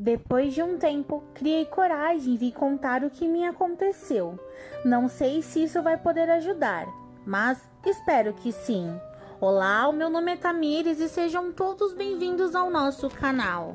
Depois de um tempo, criei coragem e vi contar o que me aconteceu. Não sei se isso vai poder ajudar, mas espero que sim. Olá, o meu nome é Tamires e sejam todos bem-vindos ao nosso canal.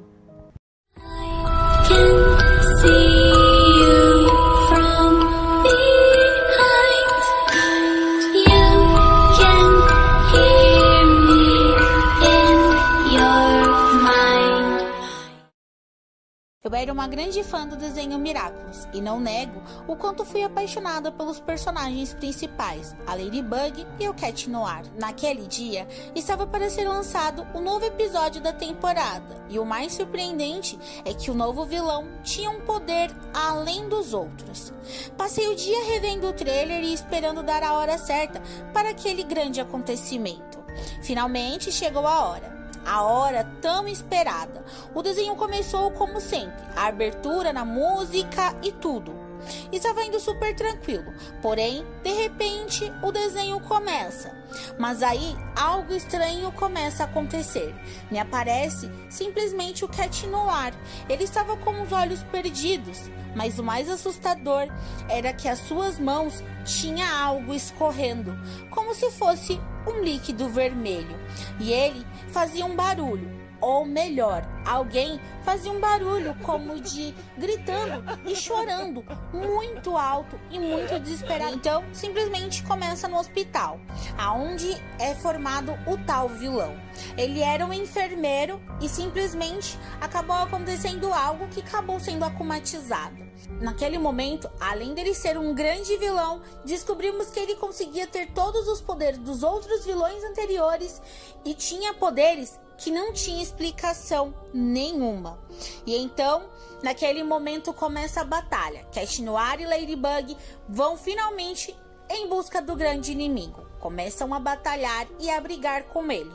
Eu era uma grande fã do desenho Miraculous e não nego o quanto fui apaixonada pelos personagens principais, a Ladybug e o Cat Noir. Naquele dia, estava para ser lançado o novo episódio da temporada e o mais surpreendente é que o novo vilão tinha um poder além dos outros. Passei o dia revendo o trailer e esperando dar a hora certa para aquele grande acontecimento. Finalmente chegou a hora a hora tão esperada. O desenho começou como sempre, a abertura na música e tudo. Estava indo super tranquilo, porém, de repente, o desenho começa. Mas aí algo estranho começa a acontecer. Me aparece simplesmente o Cat Noir. Ele estava com os olhos perdidos, mas o mais assustador era que as suas mãos tinha algo escorrendo, como se fosse um líquido vermelho, e ele fazia um barulho ou melhor, alguém fazia um barulho como de gritando e chorando muito alto e muito desesperado. Então, simplesmente começa no hospital, aonde é formado o tal vilão. Ele era um enfermeiro e simplesmente acabou acontecendo algo que acabou sendo acumatizado. Naquele momento, além dele ser um grande vilão, descobrimos que ele conseguia ter todos os poderes dos outros vilões anteriores e tinha poderes que não tinha explicação nenhuma. E então, naquele momento começa a batalha. Cat Noir e Ladybug vão finalmente em busca do grande inimigo. Começam a batalhar e a brigar com ele.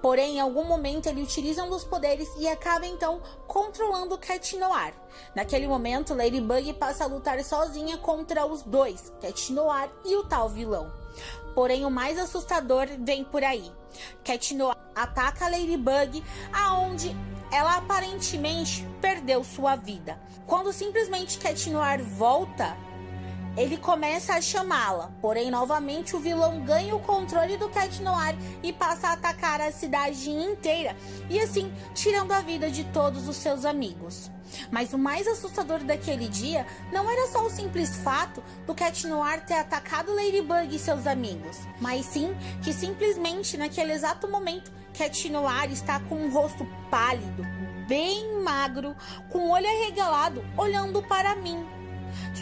Porém, em algum momento ele utiliza um dos poderes e acaba então controlando Cat Noir. Naquele momento, Ladybug passa a lutar sozinha contra os dois, Cat Noir e o tal vilão. Porém, o mais assustador vem por aí. Cat Noir ataca a Ladybug, aonde ela aparentemente perdeu sua vida. Quando simplesmente Cat Noir volta, ele começa a chamá-la, porém novamente o vilão ganha o controle do Cat Noir e passa a atacar a cidade inteira e assim tirando a vida de todos os seus amigos. Mas o mais assustador daquele dia não era só o simples fato do Cat Noir ter atacado Ladybug e seus amigos, mas sim que simplesmente naquele exato momento Cat Noir está com um rosto pálido, bem magro, com o olho arregalado, olhando para mim.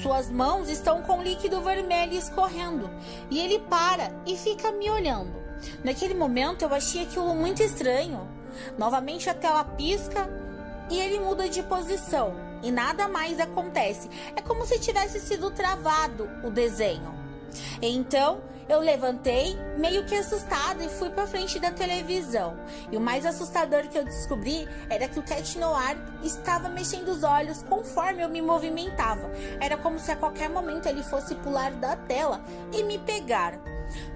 Suas mãos estão com líquido vermelho escorrendo e ele para e fica me olhando. Naquele momento eu achei aquilo muito estranho. Novamente a tela pisca e ele muda de posição e nada mais acontece. É como se tivesse sido travado o desenho. Então eu levantei, meio que assustada, e fui para frente da televisão. E o mais assustador que eu descobri era que o Cat Noir estava mexendo os olhos conforme eu me movimentava. Era como se a qualquer momento ele fosse pular da tela e me pegar.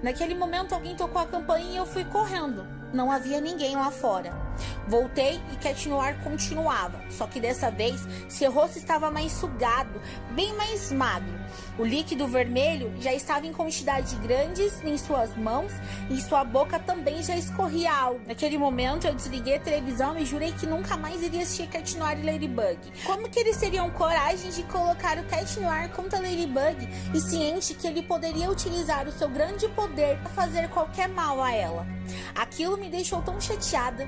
Naquele momento alguém tocou a campainha e eu fui correndo. Não havia ninguém lá fora. Voltei e Cat Noir continuava, só que dessa vez seu rosto estava mais sugado, bem mais magro. O líquido vermelho já estava em quantidade grandes em suas mãos e sua boca também já escorria algo. Naquele momento eu desliguei a televisão e jurei que nunca mais iria assistir Cat Noir e Ladybug. Como que eles teriam coragem de colocar o Cat Noir contra Ladybug e ciente que ele poderia utilizar o seu grande poder para fazer qualquer mal a ela? Aquilo me deixou tão chateada.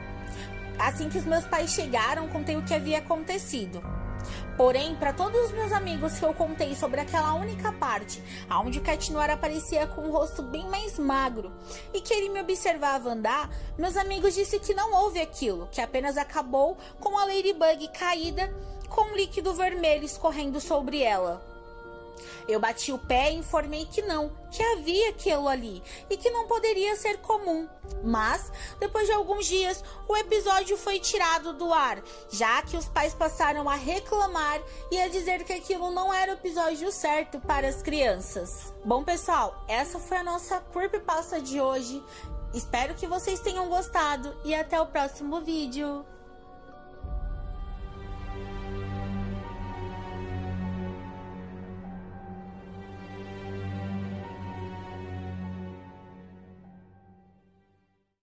Assim que os meus pais chegaram, contei o que havia acontecido. Porém, para todos os meus amigos que eu contei sobre aquela única parte, onde o Cat Noir aparecia com um rosto bem mais magro e que ele me observava andar, meus amigos disseram que não houve aquilo, que apenas acabou com a Ladybug caída com um líquido vermelho escorrendo sobre ela. Eu bati o pé e informei que não, que havia aquilo ali e que não poderia ser comum. Mas, depois de alguns dias, o episódio foi tirado do ar, já que os pais passaram a reclamar e a dizer que aquilo não era o episódio certo para as crianças. Bom, pessoal, essa foi a nossa Passa de hoje. Espero que vocês tenham gostado e até o próximo vídeo.